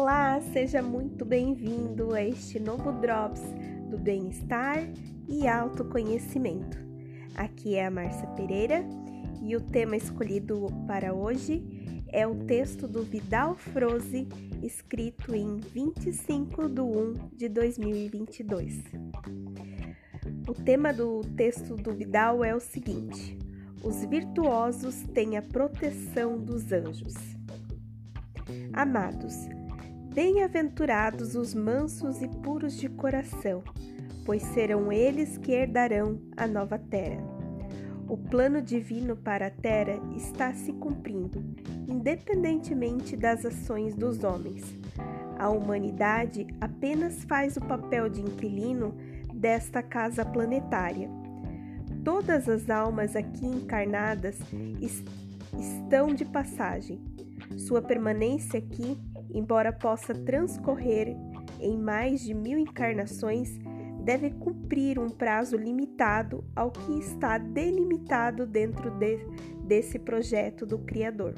Olá, seja muito bem-vindo a este novo Drops do Bem-Estar e Autoconhecimento. Aqui é a Márcia Pereira e o tema escolhido para hoje é o texto do Vidal Froze, escrito em 25 de 1 de 2022. O tema do texto do Vidal é o seguinte: Os virtuosos têm a proteção dos anjos. Amados, bem-aventurados os mansos e puros de coração, pois serão eles que herdarão a nova terra. O plano divino para a terra está se cumprindo, independentemente das ações dos homens. A humanidade apenas faz o papel de inquilino desta casa planetária. Todas as almas aqui encarnadas estão de passagem sua permanência aqui, embora possa transcorrer em mais de mil encarnações, deve cumprir um prazo limitado ao que está delimitado dentro de, desse projeto do Criador.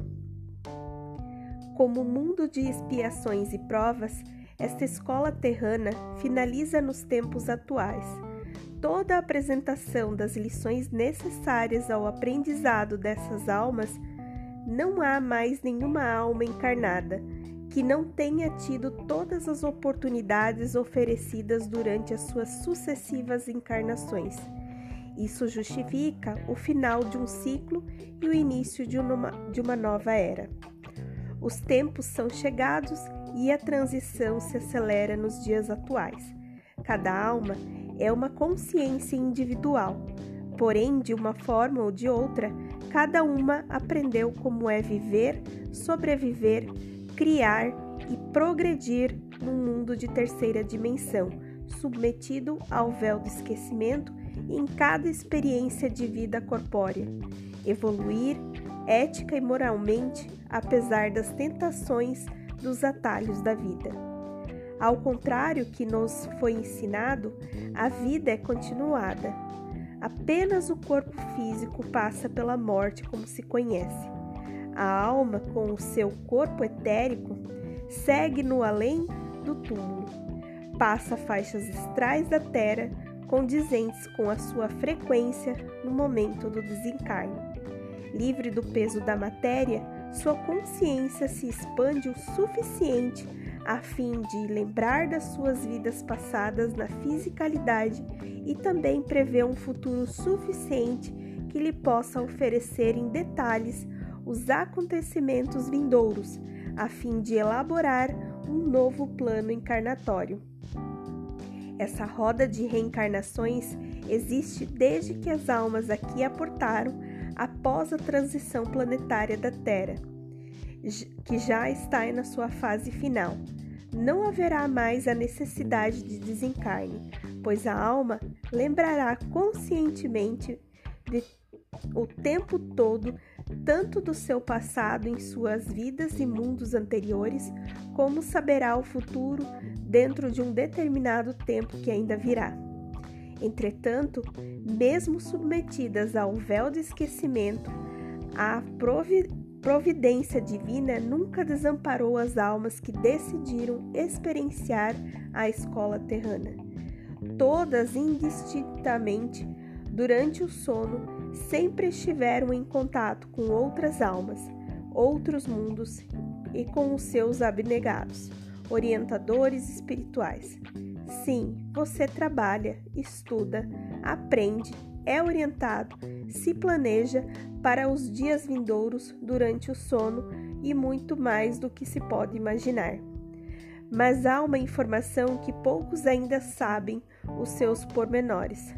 Como mundo de expiações e provas, esta escola terrana finaliza nos tempos atuais. Toda a apresentação das lições necessárias ao aprendizado dessas almas não há mais nenhuma alma encarnada que não tenha tido todas as oportunidades oferecidas durante as suas sucessivas encarnações. Isso justifica o final de um ciclo e o início de uma, de uma nova era. Os tempos são chegados e a transição se acelera nos dias atuais. Cada alma é uma consciência individual, porém, de uma forma ou de outra, cada uma aprendeu como é viver, sobreviver, criar e progredir num mundo de terceira dimensão, submetido ao véu do esquecimento em cada experiência de vida corpórea. Evoluir ética e moralmente, apesar das tentações dos atalhos da vida. Ao contrário que nos foi ensinado, a vida é continuada, Apenas o corpo físico passa pela morte como se conhece. A alma, com o seu corpo etérico, segue no além do túmulo. Passa faixas astrais da terra condizentes com a sua frequência no momento do desencarne. Livre do peso da matéria, sua consciência se expande o suficiente a fim de lembrar das suas vidas passadas na fisicalidade e também prever um futuro suficiente que lhe possa oferecer em detalhes os acontecimentos vindouros, a fim de elaborar um novo plano encarnatório. Essa roda de reencarnações existe desde que as almas aqui aportaram após a transição planetária da Terra que já está na sua fase final. Não haverá mais a necessidade de desencarne, pois a alma lembrará conscientemente de, o tempo todo tanto do seu passado em suas vidas e mundos anteriores, como saberá o futuro dentro de um determinado tempo que ainda virá. Entretanto, mesmo submetidas ao véu de esquecimento, a providência divina nunca desamparou as almas que decidiram experienciar a escola terrana. Todas indistintamente, durante o sono, sempre estiveram em contato com outras almas, outros mundos e com os seus abnegados, orientadores espirituais. Sim, você trabalha, estuda, aprende, é orientado, se planeja para os dias vindouros durante o sono e muito mais do que se pode imaginar. Mas há uma informação que poucos ainda sabem os seus pormenores.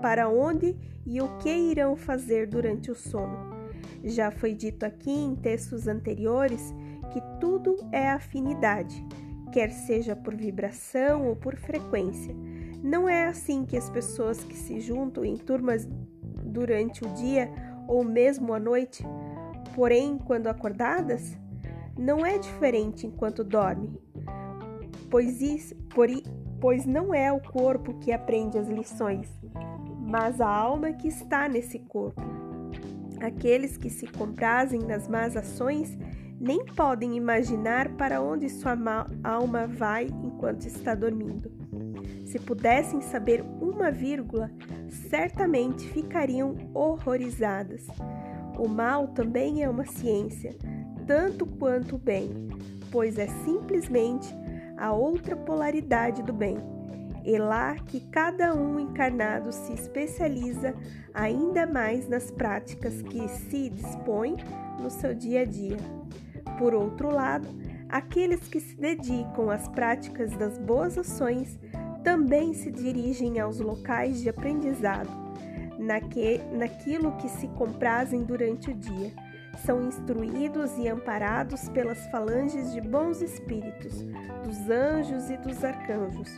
Para onde e o que irão fazer durante o sono? Já foi dito aqui em textos anteriores que tudo é afinidade, quer seja por vibração ou por frequência. Não é assim que as pessoas que se juntam em turmas durante o dia ou mesmo à noite, porém, quando acordadas, não é diferente enquanto dorme, pois, isso, por, pois não é o corpo que aprende as lições, mas a alma que está nesse corpo. Aqueles que se comprazem nas más ações nem podem imaginar para onde sua alma vai enquanto está dormindo. Se pudessem saber uma vírgula, certamente ficariam horrorizadas. O mal também é uma ciência, tanto quanto o bem, pois é simplesmente a outra polaridade do bem. É lá que cada um encarnado se especializa ainda mais nas práticas que se dispõe no seu dia a dia. Por outro lado, aqueles que se dedicam às práticas das boas ações também se dirigem aos locais de aprendizado, naquilo que se comprazem durante o dia. São instruídos e amparados pelas falanges de bons espíritos, dos anjos e dos arcanjos.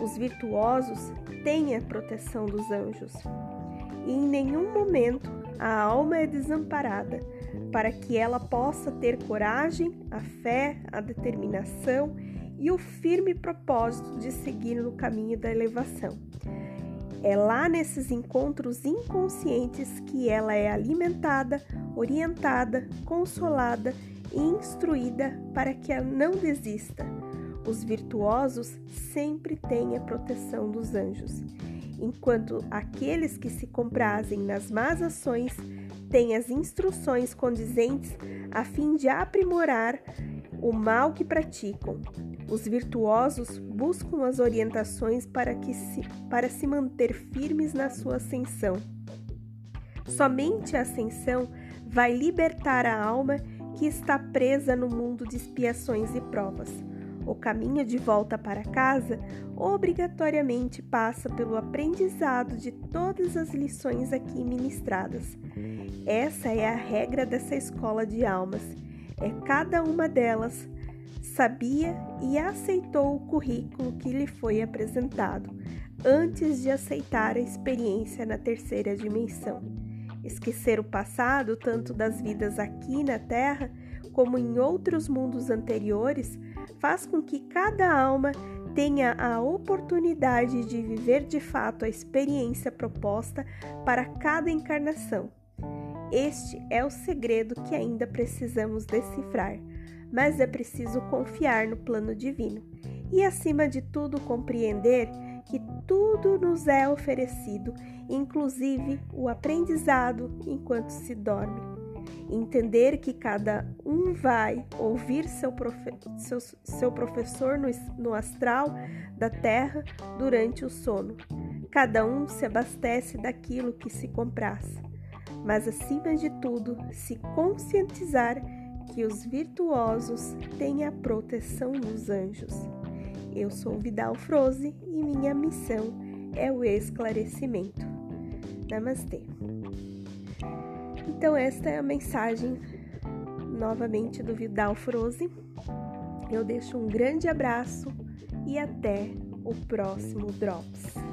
Os virtuosos têm a proteção dos anjos. E em nenhum momento a alma é desamparada para que ela possa ter coragem, a fé, a determinação e o firme propósito de seguir no caminho da elevação. É lá nesses encontros inconscientes que ela é alimentada, orientada, consolada e instruída para que ela não desista. Os virtuosos sempre têm a proteção dos anjos, enquanto aqueles que se comprazem nas más ações têm as instruções condizentes a fim de aprimorar o mal que praticam. Os virtuosos buscam as orientações para, que se, para se manter firmes na sua ascensão. Somente a ascensão vai libertar a alma que está presa no mundo de expiações e provas. O caminho de volta para casa obrigatoriamente passa pelo aprendizado de todas as lições aqui ministradas. Essa é a regra dessa escola de almas. É cada uma delas sabia e aceitou o currículo que lhe foi apresentado antes de aceitar a experiência na terceira dimensão. Esquecer o passado, tanto das vidas aqui na Terra como em outros mundos anteriores, faz com que cada alma tenha a oportunidade de viver de fato a experiência proposta para cada encarnação. Este é o segredo que ainda precisamos decifrar, mas é preciso confiar no plano divino e, acima de tudo, compreender que tudo nos é oferecido, inclusive o aprendizado enquanto se dorme entender que cada um vai ouvir seu, profe seu, seu professor no, no astral da terra durante o sono. Cada um se abastece daquilo que se compraz, mas acima de tudo, se conscientizar que os virtuosos têm a proteção dos anjos. Eu sou Vidal Froze e minha missão é o esclarecimento. Namastê. Então, esta é a mensagem novamente do Vidal Froze. Eu deixo um grande abraço e até o próximo Drops.